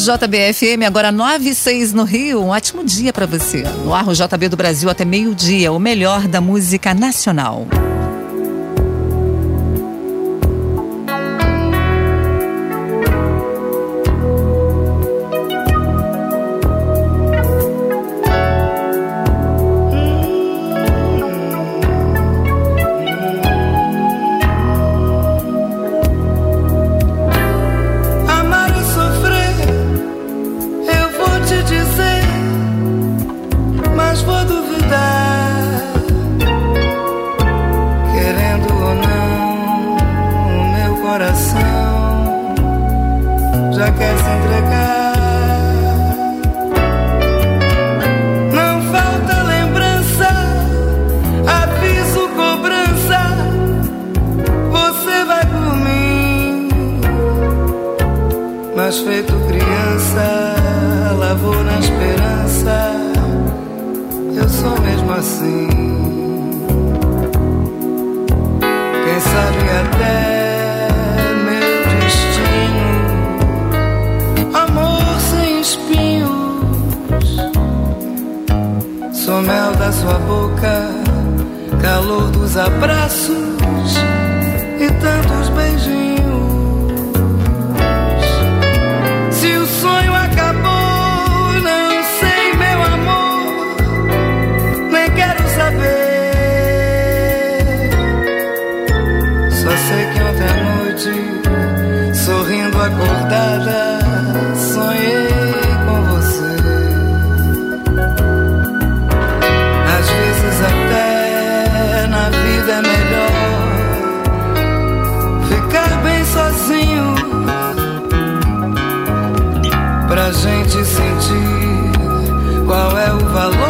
JBFM, agora 9 e 6 no Rio. Um ótimo dia para você. No ar, o JB do Brasil até meio-dia, o melhor da música nacional. acordada, sonhei com você. Às vezes, até na vida é melhor ficar bem sozinho pra gente sentir qual é o valor.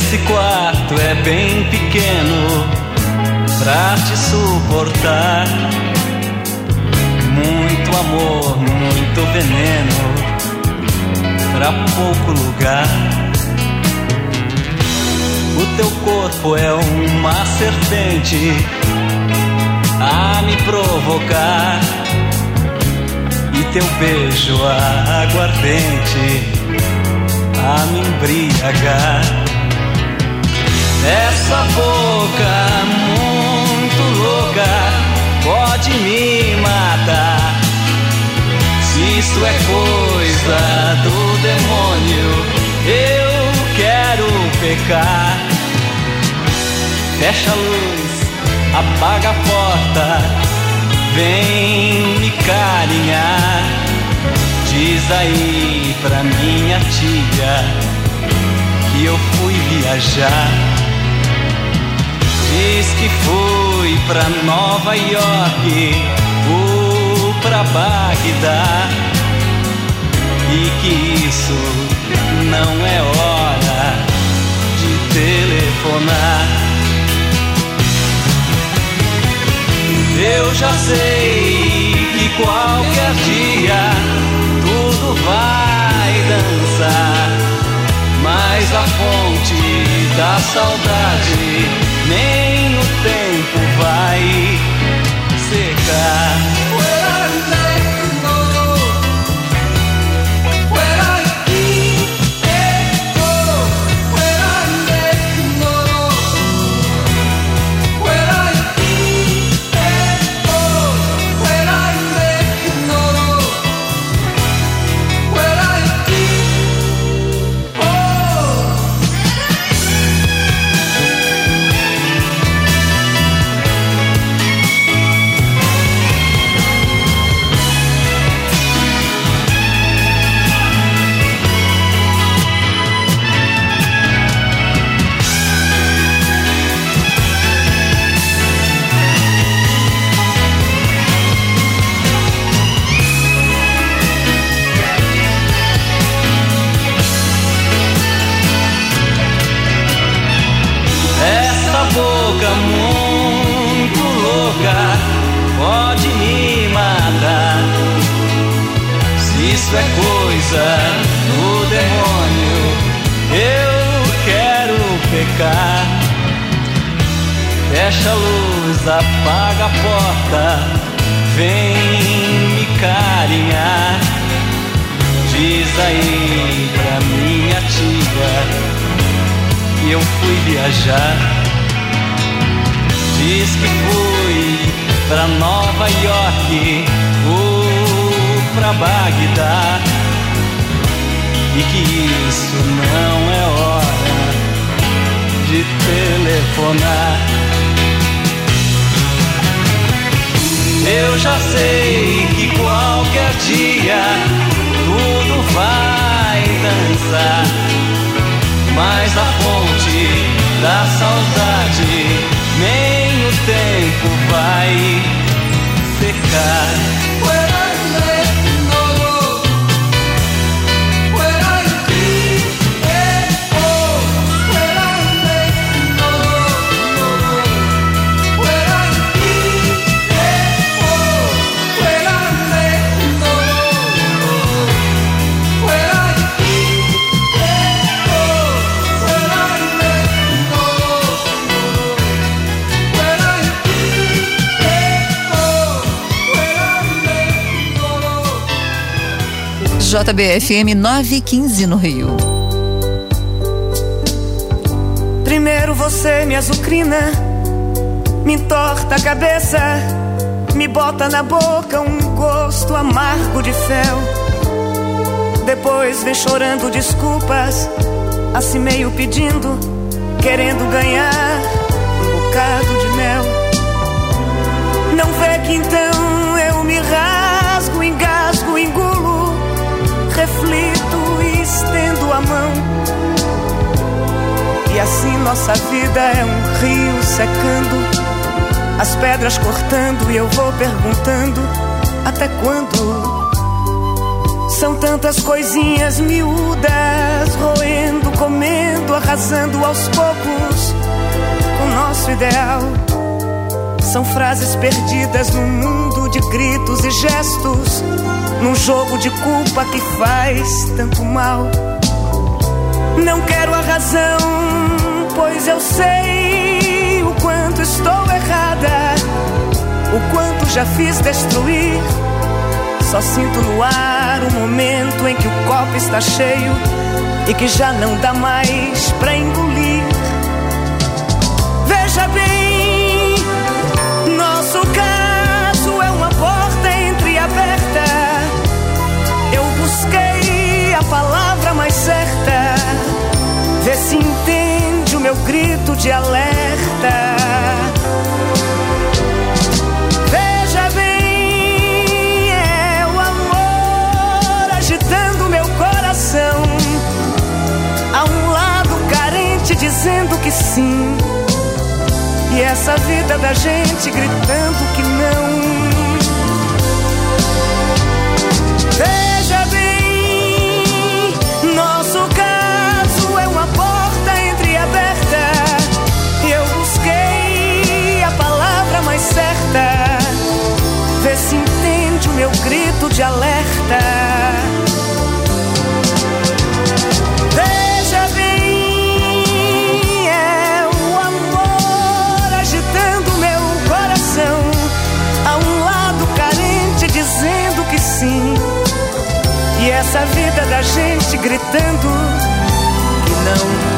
Esse quarto é bem pequeno pra te suportar. Muito amor, muito veneno pra pouco lugar. O teu corpo é uma serpente a me provocar. E teu beijo aguardente a me embriagar. Essa boca muito louca pode me matar. Se isso é coisa do demônio, eu quero pecar. Fecha a luz, apaga a porta, vem me carinhar. Diz aí pra minha tia que eu fui viajar. Que fui pra Nova York ou pra Bagdá. E que isso não é hora de telefonar. Eu já sei que qualquer dia tudo vai dançar, mas a fonte da saudade do demônio, eu quero pecar. Fecha a luz, apaga a porta, vem me carinhar. Diz aí pra minha tia que eu fui viajar. Diz que fui pra Nova York ou pra Bagdá. E que isso não é hora de telefonar. Eu já sei que qualquer dia tudo vai dançar mas a fonte da saudade nem o tempo vai secar. JBFM 915 no Rio. Primeiro você me azucrina, me entorta a cabeça, me bota na boca um gosto amargo de fel. Depois vem chorando desculpas, assim meio pedindo, querendo ganhar um bocado de mel. Não vê que então eu me rasgo, mão. E assim nossa vida é um rio secando, as pedras cortando e eu vou perguntando até quando. São tantas coisinhas miúdas, roendo, comendo arrasando aos poucos o nosso ideal. São frases perdidas num mundo de gritos e gestos, num jogo de culpa que faz tanto mal. Não quero a razão, pois eu sei o quanto estou errada, o quanto já fiz destruir. Só sinto no ar o momento em que o copo está cheio e que já não dá mais pra engolir. Se entende o meu grito de alerta. Veja bem, é o amor agitando meu coração. Há um lado carente dizendo que sim. E essa vida da gente gritando que não. Veja de alerta. Veja bem, é o amor agitando meu coração. Há um lado carente dizendo que sim. E essa vida da gente gritando que não.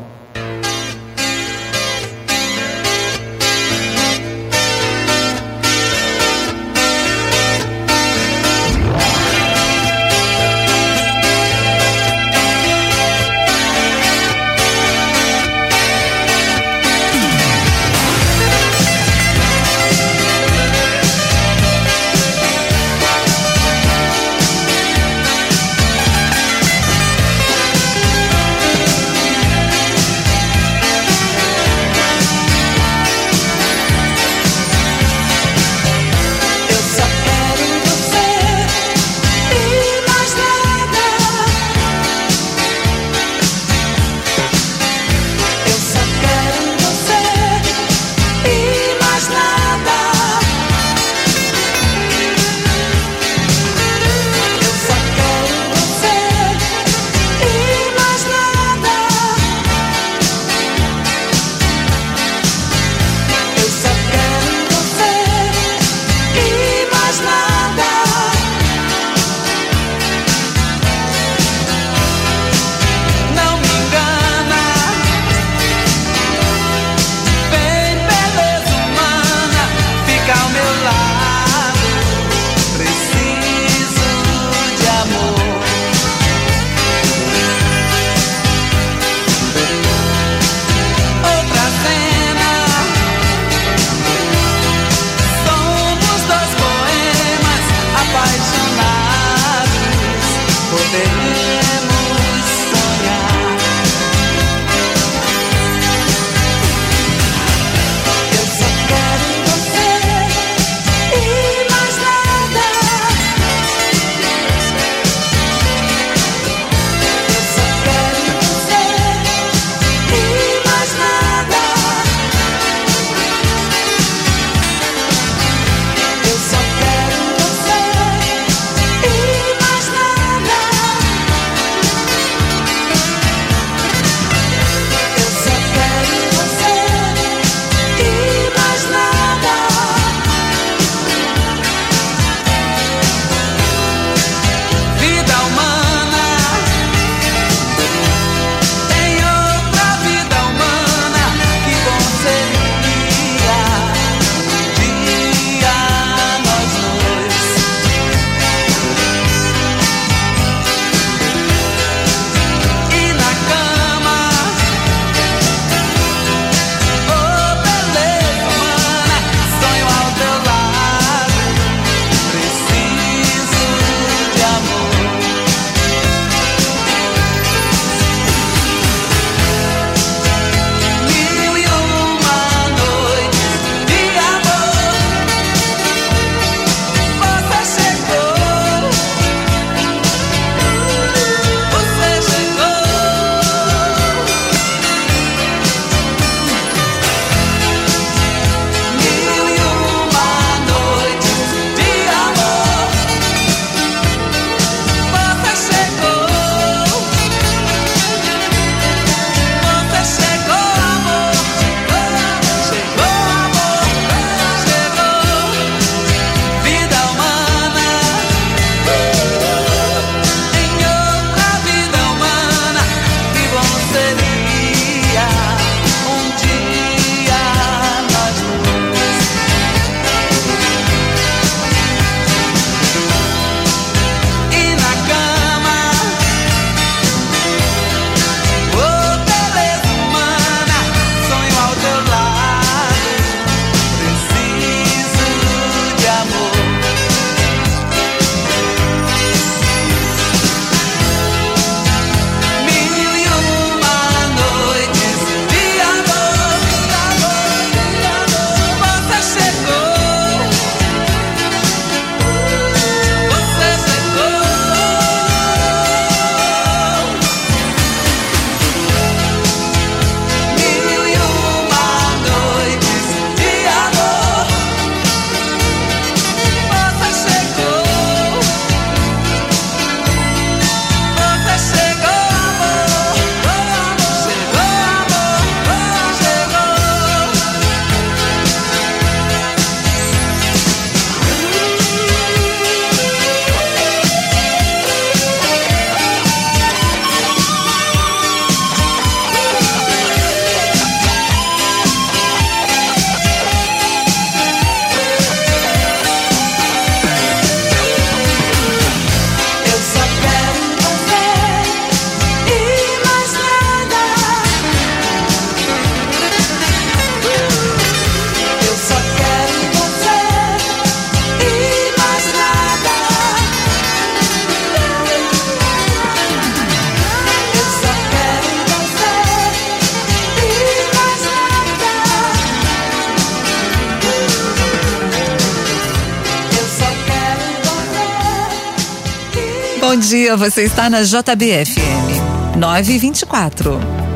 Dia, você está na JBFM 924.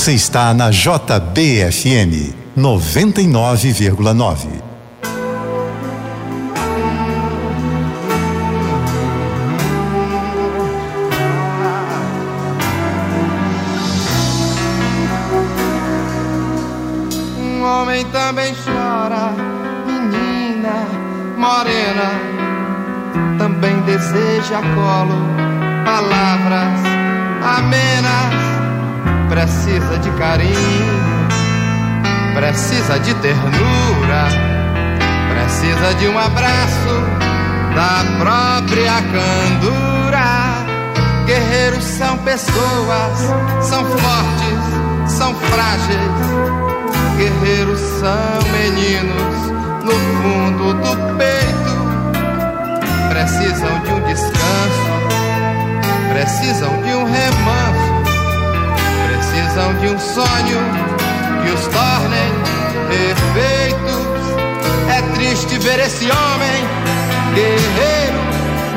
Você está na JBFM 99,9. Um homem também chora, menina morena, também deseja colo, palavras amenas precisa de carinho, precisa de ternura, precisa de um abraço da própria candura. Guerreiros são pessoas, são fortes, são frágeis. Guerreiros são meninos no fundo do peito. Precisam de um descanso, precisam de um remanso precisam de um sonho que os torne perfeitos. É triste ver esse homem, guerreiro,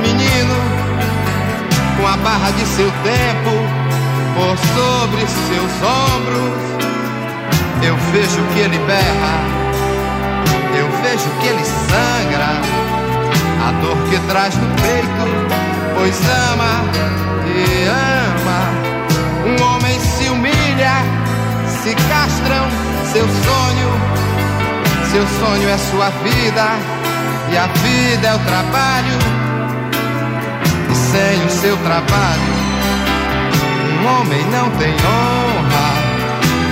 menino, com a barra de seu tempo por sobre seus ombros. Eu vejo que ele berra, eu vejo que ele sangra, a dor que traz no peito, pois ama e ama. Se castram seu sonho, seu sonho é sua vida, e a vida é o trabalho, e sem o seu trabalho, um homem não tem honra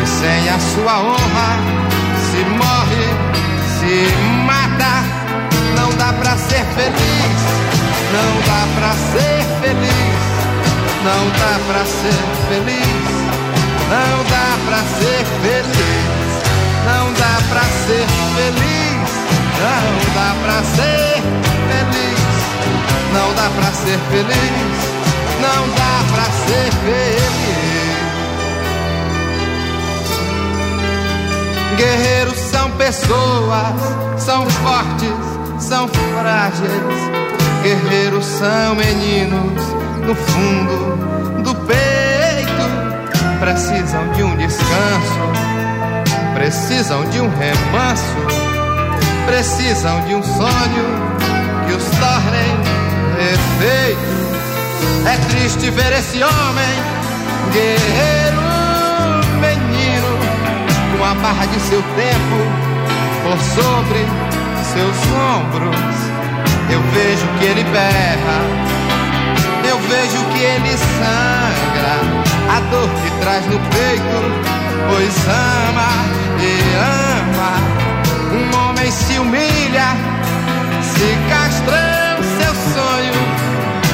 sem a sua honra se morre, se mata. Não dá pra ser feliz, não dá pra ser feliz, não dá pra ser feliz, não dá pra ser feliz, não dá pra ser feliz, não dá pra ser feliz, não dá pra ser feliz, não dá pra ser feliz. Guerreiros são pessoas, são fortes, são frágeis. Guerreiros são meninos no fundo do peito. Precisam de um descanso, precisam de um remanso, precisam de um sonho que os tornem perfeitos. É triste ver esse homem, guerreiro com a barra de seu tempo por sobre seus ombros. Eu vejo que ele berra, eu vejo que ele sangra, a dor que traz no peito, pois ama e ama. Um homem se humilha, se castrão seu sonho,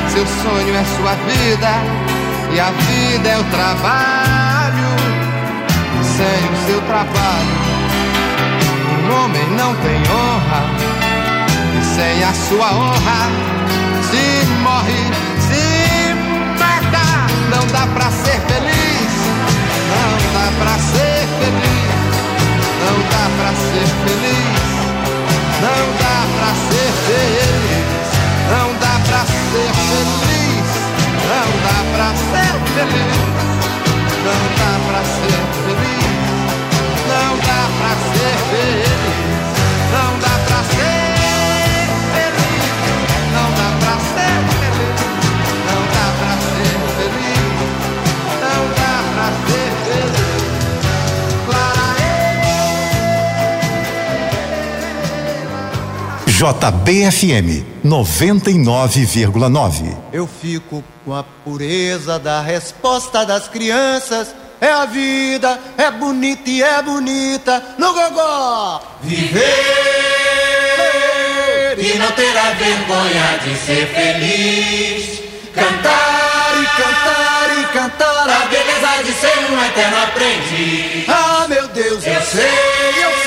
seu sonho é sua vida e a vida é o trabalho sem o seu trabalho. Um homem não tem honra, e sem a sua honra se morre. Não dá pra ser feliz, não dá pra ser feliz, não dá pra ser feliz, não dá pra ser feliz, não dá pra ser feliz, não dá pra ser feliz. Não dá pra ser feliz. Não dá pra ser feliz. JBFM 99,9. Eu fico com a pureza da resposta das crianças. É a vida, é bonita e é bonita no gogó. Viver e não ter a vergonha de ser feliz. Cantar e cantar e cantar a beleza de ser um eterno aprendiz. Ah, meu Deus, eu, eu sei, eu sei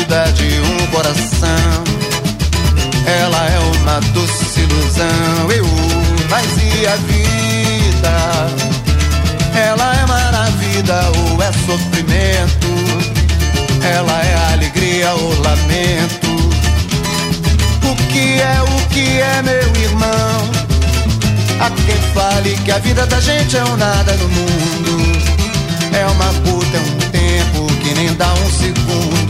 A batida de um coração. Ela é uma doce ilusão. Eu, mas e a vida? Ela é maravilha ou é sofrimento? Ela é alegria ou lamento? O que é, o que é, meu irmão? Há quem fale que a vida da gente é um nada no mundo. É uma puta, é um tempo que nem dá um segundo.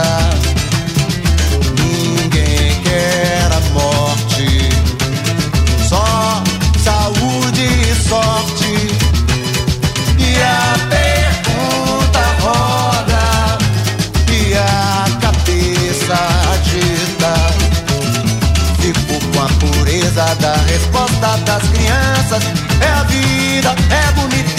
nada. Ninguém quer a morte, só saúde e sorte. E a pergunta roda, e a cabeça agita. Fico com a pureza da resposta das crianças. É a vida, é bonita.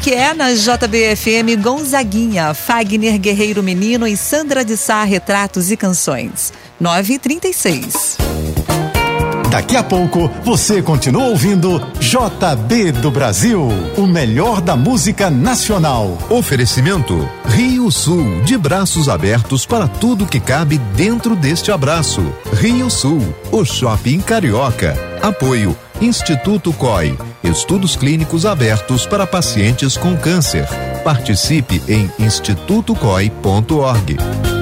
que é na JBFM Gonzaguinha, Fagner Guerreiro Menino e Sandra de Sá Retratos e Canções. 9h36. Daqui a pouco você continua ouvindo JB do Brasil, o melhor da música nacional. Oferecimento Rio Sul, de braços abertos para tudo que cabe dentro deste abraço. Rio Sul, o shopping carioca. Apoio Instituto COI. Estudos clínicos abertos para pacientes com câncer. Participe em institutocoi.org.